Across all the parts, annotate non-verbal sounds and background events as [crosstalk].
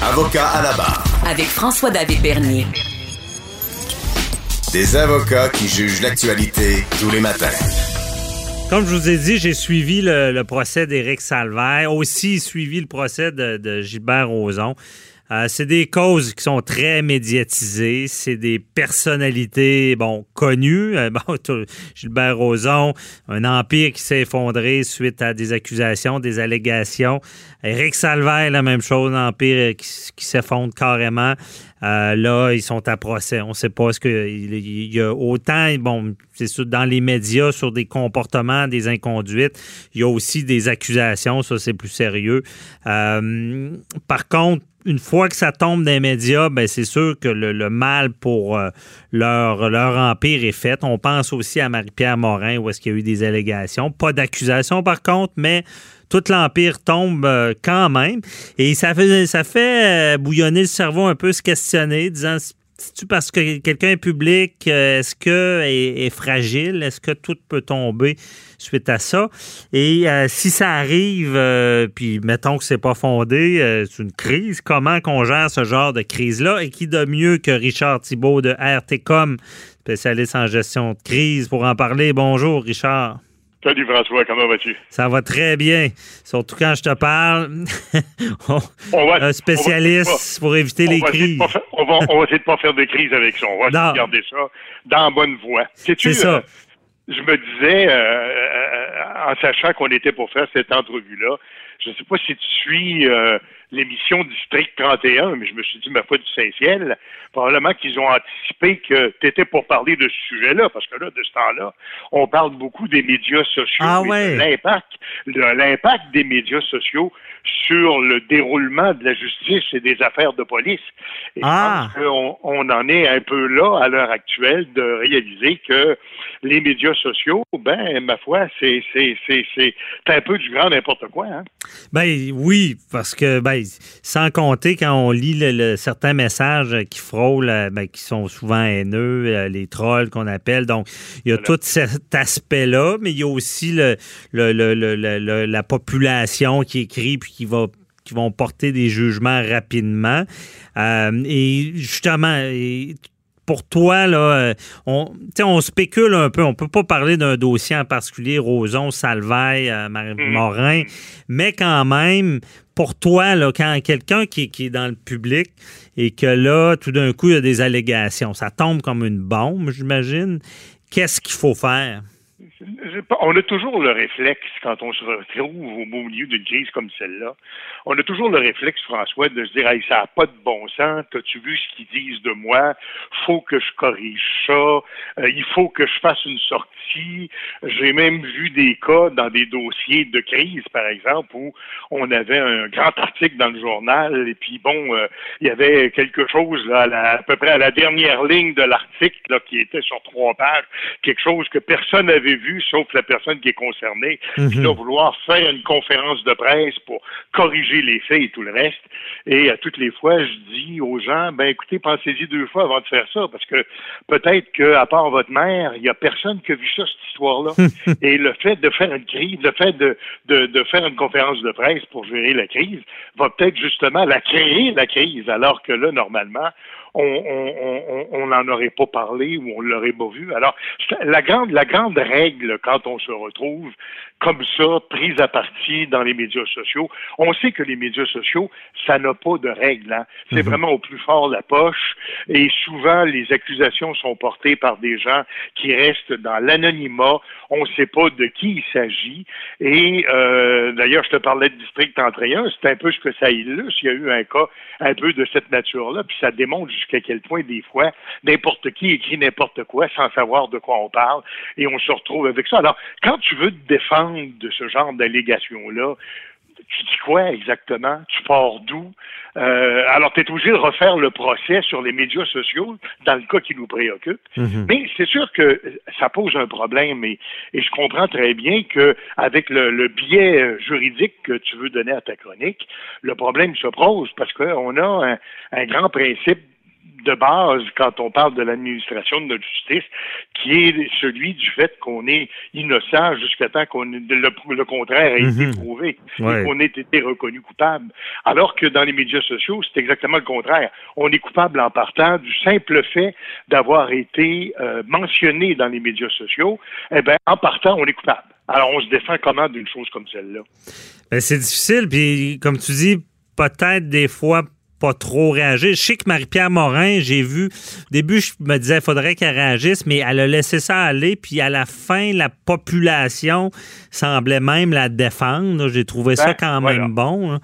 Avocat à la barre. Avec François-David Bernier. Des avocats qui jugent l'actualité tous les matins. Comme je vous ai dit, j'ai suivi le, procès d'Éric Salvaire, aussi suivi le procès de, Gilbert Rozon. Euh, c'est des causes qui sont très médiatisées. C'est des personnalités, bon, connues. Euh, [laughs] Gilbert Rozon, un empire qui s'est effondré suite à des accusations, des allégations. Éric Salvaire, la même chose, un empire qui, qui s'effondre carrément. Euh, là, ils sont à procès. On ne sait pas ce que il y a autant, bon, c'est sûr, dans les médias sur des comportements, des inconduites. Il y a aussi des accusations, ça c'est plus sérieux. Euh, par contre, une fois que ça tombe dans les médias, ben c'est sûr que le, mal pour euh, leur, empire est fait. On pense aussi à Marie-Pierre Morin, où est-ce qu'il y a eu des allégations. Pas d'accusations, par contre, mais tout l'Empire tombe euh, quand même. Et ça fait, ça fait euh, bouillonner le cerveau un peu, se questionner, disant c'est-tu parce que quelqu'un est public, euh, est-ce que est, fragile? Est-ce que tout peut tomber suite à ça? Et si ça arrive, puis mettons que c'est pas fondé, c'est une crise, comment qu'on gère ce genre de crise-là? Et qui de mieux que Richard Thibault de RTCOM, spécialiste en gestion de crise, pour en parler? Bonjour, Richard. Salut François, comment vas-tu? Ça va très bien. Surtout quand je te parle. [laughs] un spécialiste pour éviter les crises. on, va, essayer de pas faire des crises avec ça. On va garder ça dans la bonne voie. C'est ça. Euh, je me disais, euh, euh, en sachant qu'on était pour faire cette entrevue-là, je ne sais pas si tu suis l'émission District 31, mais je me suis dit, ma foi du Saint-Ciel, probablement qu'ils ont anticipé que tu étais pour parler de ce sujet-là, parce que là, de ce temps-là, on parle beaucoup des médias sociaux ah, et de l'impact, l'impact des médias sociaux sur le déroulement de la justice et des affaires de police. Et ah. je pense qu'on on en est un peu là, à l'heure actuelle, de réaliser que les médias sociaux, ben, ma foi, c'est, c'est, c'est, c'est un peu du grand n'importe quoi. Hein? Ben oui, parce que ben, sans compter quand on lit le, certains messages qui frôlent, euh, ben, qui sont souvent haineux, euh, les trolls qu'on appelle. Donc, il y a tout cet aspect-là, mais il y a aussi le, la population qui écrit puis qui va qui vont porter des jugements rapidement. Euh, et justement, pour toi, là, euh, on, on spécule un peu. On peut pas parler d'un dossier en particulier, Roson, Salvaille, euh, mm. Morin, mais quand même, pour toi, là, quand quelqu'un qui, qui, est dans le public et que là, tout d'un coup, il y a des allégations, ça tombe comme une bombe, j'imagine. Qu'est-ce qu'il faut faire? On a toujours le réflexe, quand on se retrouve au milieu d'une crise comme celle-là, on a toujours le réflexe, François, de se dire ça n'a pas de bon sens, as-tu vu ce qu'ils disent de moi? Faut que je corrige ça, euh, il faut que je fasse une sortie. J'ai même vu des cas dans des dossiers de crise, par exemple, où on avait un grand article dans le journal, et puis bon, euh, il y avait quelque chose à, à, peu près à la dernière ligne de l'article qui était sur trois pages, quelque chose que personne n'avait vu sauf la personne qui est concernée, qui mhm. doit vouloir faire une conférence de presse pour corriger les faits et tout le reste. Et à toutes les fois, je dis aux gens, ben écoutez, pensez-y deux fois avant de faire ça, parce que peut-être qu'à part votre mère, il n'y a personne qui a vu ça, cette histoire-là. [laughs] et le fait de faire une crise, le fait de, de, de faire une conférence de presse pour gérer la crise, va peut-être justement la créer, la crise, alors que là, normalement, on n'en aurait pas parlé ou on l'aurait pas vu. Alors, la grande, la grande règle quand on se retrouve comme ça, prise à partie dans les médias sociaux, on sait que les médias sociaux, ça n'a pas de règle. Hein. C'est mhm. vraiment au plus fort la poche. Et souvent, les accusations sont portées par des gens qui restent dans l'anonymat. On ne sait pas de qui il s'agit. Et euh, d'ailleurs, je te parlais de District 31, c'est un peu ce que ça illustre. Il y a eu un cas un peu de cette nature-là, puis ça démontre jusqu'à quel point, des fois, n'importe qui écrit n'importe quoi sans savoir de quoi on parle, et on se retrouve avec ça. Alors, quand tu veux te défendre de ce genre d'allégations-là, tu dis quoi exactement? Tu pars d'où? Euh, alors, tu es obligé de refaire le procès sur les médias sociaux dans le cas qui nous préoccupe. Mhm. Mais c'est sûr que ça pose un problème et, et je comprends très bien que avec le, le, biais juridique que tu veux donner à ta chronique, le problème se pose parce qu'on a un, un grand principe de base quand on parle de l'administration de notre justice, qui est celui du fait qu'on est innocent jusqu'à temps qu'on le, le, contraire ait été Mhm. prouvé, Ouais. et qu'on ait été reconnu coupable. Alors que dans les médias sociaux, c'est exactement le contraire. On est coupable en partant du simple fait d'avoir été euh, mentionné dans les médias sociaux. Eh bien, en partant, on est coupable. Alors, on se défend comment d'une chose comme celle-là? Ben, c'est difficile, puis comme tu dis, peut-être des fois pas trop réagir. Je sais que Marie-Pierre Morin, j'ai vu, au début, je me disais, il faudrait qu'elle réagisse, mais elle a laissé ça aller, puis à la fin, la population semblait même la défendre. J'ai trouvé ça Ben, quand voilà. même bon. hein.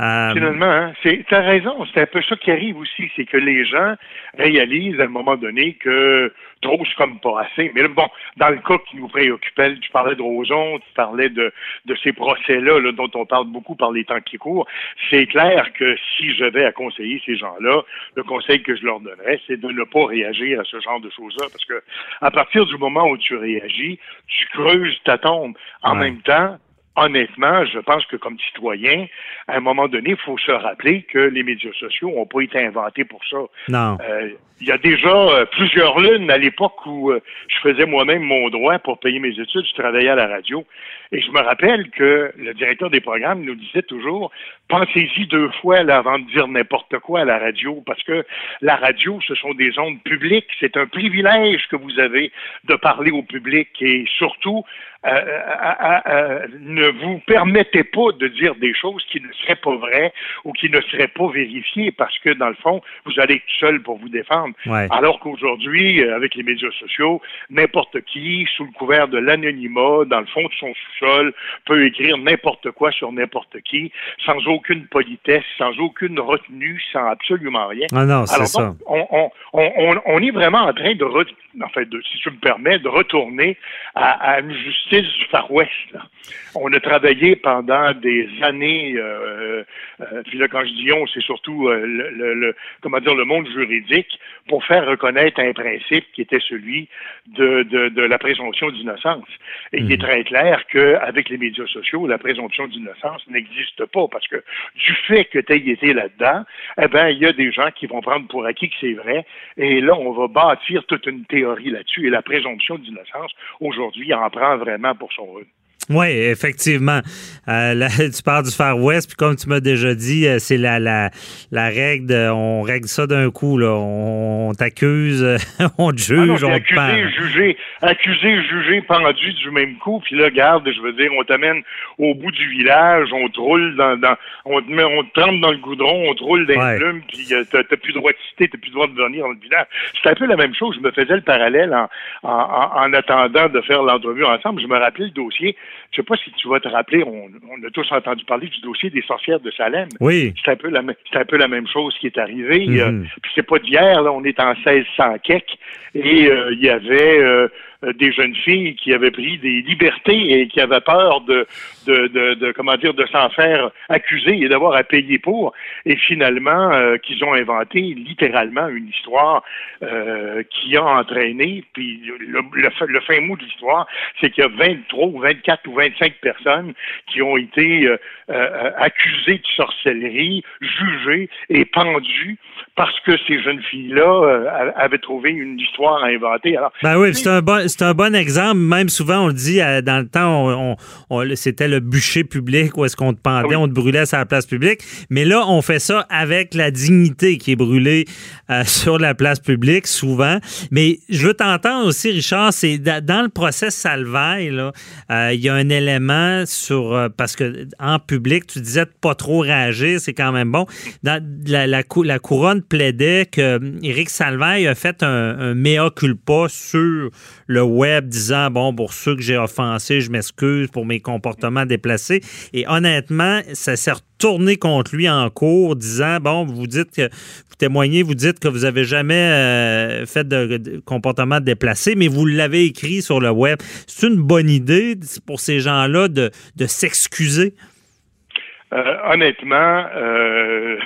Euh, Finalement, hein, c'est, t'as raison, c'est un peu ça qui arrive aussi, c'est que les gens réalisent à un moment donné que trop c'est comme pas assez. Mais là, bon, dans le cas qui nous préoccupait, tu parlais de Roson, tu parlais de, de ces procès-là là, dont on parle beaucoup par les temps qui courent. C'est clair que si je vais à conseiller ces gens-là, le conseil que je leur donnerais, c'est de ne pas réagir à ce genre de choses-là. Parce que à partir du moment où tu réagis, tu creuses ta tombe. En Ouais. même temps, honnêtement, je pense que comme citoyen, à un moment donné, il faut se rappeler que les médias sociaux n'ont pas été inventés pour ça. non. Euh, il y a déjà euh, plusieurs lunes à l'époque où euh, je faisais moi-même mon droit pour payer mes études, je travaillais à la radio. Et je me rappelle que le directeur des programmes nous disait toujours pensez-y deux fois là, avant de dire n'importe quoi à la radio, parce que la radio, ce sont des ondes publiques. C'est un privilège que vous avez de parler au public et surtout euh, euh, euh, ne vous permettez pas de dire des choses qui ne seraient pas vraies ou qui ne seraient pas vérifiées parce que dans le fond, vous allez être seul pour vous défendre. Ouais. Alors qu'aujourd'hui, euh, avec les médias sociaux, n'importe qui, sous le couvert de l'anonymat, dans le fond de son sous-sol, peut écrire n'importe quoi sur n'importe qui, sans aucune politesse, sans aucune retenue, sans absolument rien. Ah non, c'est Alors ça. on, on, on, on- est vraiment en train de, re- en fait, de, si tu me permets, de retourner à, à une justice du Far West. là. On a travaillé pendant des années, euh, euh, puis là, quand je dis on, c'est surtout euh, le, le- le- comment dire, le monde juridique, pour faire reconnaître un principe qui était celui de, de, de la présomption d'innocence. Et il est très clair qu'avec les médias sociaux, la présomption d'innocence n'existe pas parce que du fait que tu aies été là-dedans, eh ben, il y a des gens qui vont prendre pour acquis que c'est vrai. Et là, on va bâtir toute une théorie là-dessus. Et la présomption d'innocence, aujourd'hui, en prend vraiment pour son. Oui, effectivement. Euh, là, [laughs] tu parles du Far West, puis comme tu m'as déjà dit, euh, c'est la, la, la règle, de- on règle ça d'un coup. Là. On, t'accuse, [laughs] on te Ah non, juge, on te pend. accusé, jugé, accusé, jugé, pendu du même coup, puis là, garde, je veux dire, on t'amène au bout du village, on te roule dans, dans on te met, on te trempe dans le goudron, on te roule dans Ouais. les plumes, puis euh, t'as t'as plus le droit de citer, t'as plus le droit de venir dans le village. C'est un peu la même chose. Je me faisais le parallèle en, en, en- en attendant de faire l'entrevue ensemble. Je me rappelais le dossier. Je sais pas si tu vas te rappeler, on, on a tous entendu parler du dossier des sorcières de Salem. Oui. C'est un peu la, même- c'est un peu la même chose qui est arrivée. Mhm. Euh, puis c'est pas d'hier, là, on est en 1600 quelques, et euh, il y avait euh, des jeunes filles qui avaient pris des libertés et qui avaient peur de, de, de, de comment dire, de s'en faire accuser et d'avoir à payer pour, et finalement euh, qu'ils ont inventé littéralement une histoire euh, qui a entraîné, puis le, le, fin- le fin mot de l'histoire, c'est qu'il y a 23 ou 24 ou 25 personnes qui ont été euh, euh, accusées de sorcellerie, jugées et pendues parce que ces jeunes filles-là euh, avaient trouvé une histoire à inventer. Alors, Ben oui, c'est un bon, c'est un bon exemple. Même souvent, on le dit euh, dans le temps, on, on- on- c'était le bûcher public où est-ce qu'on te pendait, Ah oui. on te brûlait sur la place publique. Mais là, on fait ça avec la dignité qui est brûlée euh, [laughs] sur la place publique souvent. Mais je veux t'entendre aussi, Richard, c'est da- dans le procès Salvaille, là, euh, il y a un élément sur euh, parce que en public, tu disais de pas trop réagir, c'est quand même bon. Dans la, la, cou- la couronne plaidait que hum, Éric Salvaille a fait un, un mea culpa sur le web, disant bon pour ceux que j'ai offensés, je m'excuse pour mes comportements déplacés. Et honnêtement, ça s'est retourné contre lui en cours, disant bon, vous dites que vous témoignez, vous dites que vous avez jamais euh, fait de, de comportement déplacé, mais vous l'avez écrit sur le web. C'est une bonne idée pour ces gens-là de, de s'excuser? euh, honnêtement, euh,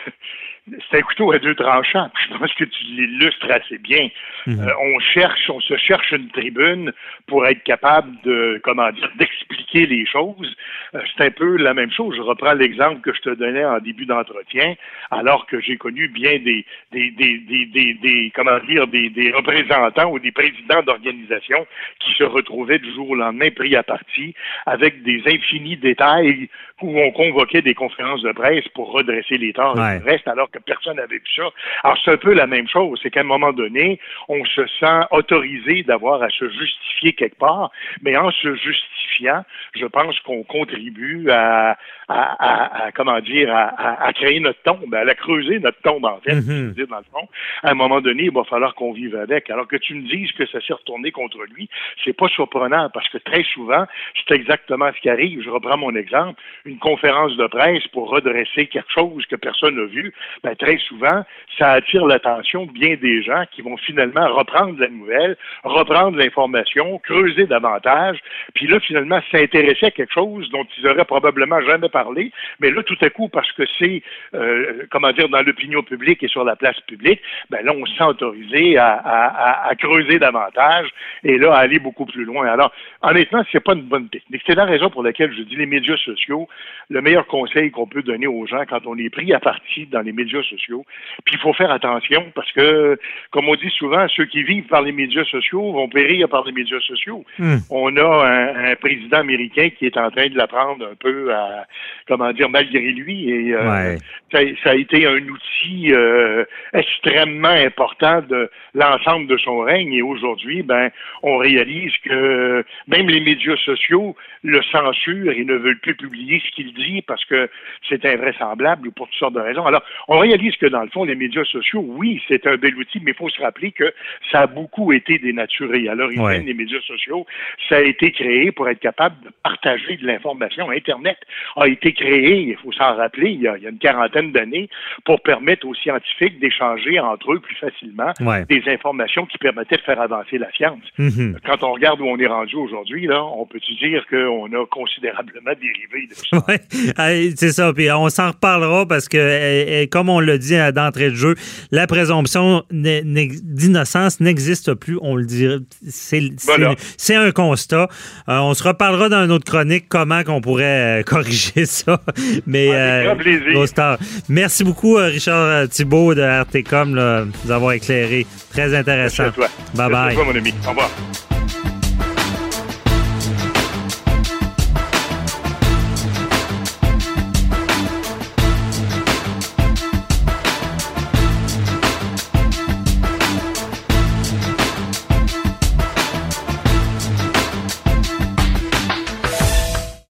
c'est un couteau à deux tranchants. [laughs] Je pense que tu l'illustres assez bien. Mhm. Euh, on cherche, on se cherche une tribune pour être capable de, comment dire, d'expliquer les choses. Euh, c'est un peu la même chose. Je reprends l'exemple que je te donnais en début d'entretien, alors que j'ai connu bien des, des, des, des, des, comment dire, des, des représentants ou des présidents d'organisations qui se retrouvaient du jour au lendemain pris à partie avec des infinis détails où on convoquait des conférences de presse pour redresser les torts et le reste, alors que personne n'avait vu ça. Alors, c'est un peu la même chose. C'est qu'à un moment donné, on se sent autorisé d'avoir à se justifier quelque part, mais en se justifiant, je pense qu'on contribue à, à, à, comment dire, à, créer notre tombe, à la creuser notre tombe, en fait, mm dans le fond. À un moment donné, il va falloir qu'on vive avec. Alors que tu me dises que ça s'est retourné contre lui, c'est pas surprenant parce que très souvent, c'est exactement ce qui arrive. Je reprends mon exemple. Une conférence de presse pour redresser quelque chose que personne n'a vu, ben, très souvent, ça attire l'attention bien des gens qui vont finalement reprendre la nouvelle, reprendre l'information, creuser davantage, puis là, finalement, s'intéresser à quelque chose dont ils auraient probablement jamais parlé, mais là, tout à coup, parce que c'est, euh, comment dire, dans l'opinion publique et sur la place publique, ben là, on se sent autorisé à, à, à, creuser davantage et là, à aller beaucoup plus loin. Alors, honnêtement, c'est pas une bonne technique. C'est la raison pour laquelle je dis les médias sociaux, le meilleur conseil qu'on peut donner aux gens quand on est pris à partie dans les médias sociaux. Puis il faut faire attention parce que, comme on dit souvent, ceux qui vivent par les médias sociaux vont périr par les médias sociaux. Hmm. On a un, président américain qui est en train de l'apprendre un peu à, comment dire, malgré lui. Et euh, ça, a été un outil euh, extrêmement important de l'ensemble de son règne. Et aujourd'hui, ben, on réalise que même les médias sociaux le censurent et ne veulent plus publier ce qu'il dit parce que c'est invraisemblable pour toutes sortes de raisons. Alors, on réalise que dans le fond, les médias sociaux, oui, c'est un bel outil, mais il faut se rappeler que ça a beaucoup été dénaturé. À l'origine, les médias sociaux, ça a été créé pour être capable de partager de l'information. Internet a été créé, il faut s'en rappeler, il y, a, une quarantaine d'années, pour permettre aux scientifiques d'échanger entre eux plus facilement des informations qui permettaient de faire avancer la science. Mm-hmm. Quand on regarde où on est rendu aujourd'hui, là, on peut dire qu'on a considérablement dérivé de ça? c'est ça. Puis on s'en reparlera parce que, comme on l'a dit d'entrée de jeu, la présomption d'innocence n'existe plus. On le dit. C'est un constat. Euh, on se reparlera dans une autre chronique comment qu'on pourrait euh, [laughs] corriger ça. Mais euh, Merci beaucoup, Richard Thibault de RTCOM, de nous avoir éclairé. Très intéressant. Merci à toi. Bye bye. mon ami. Au revoir.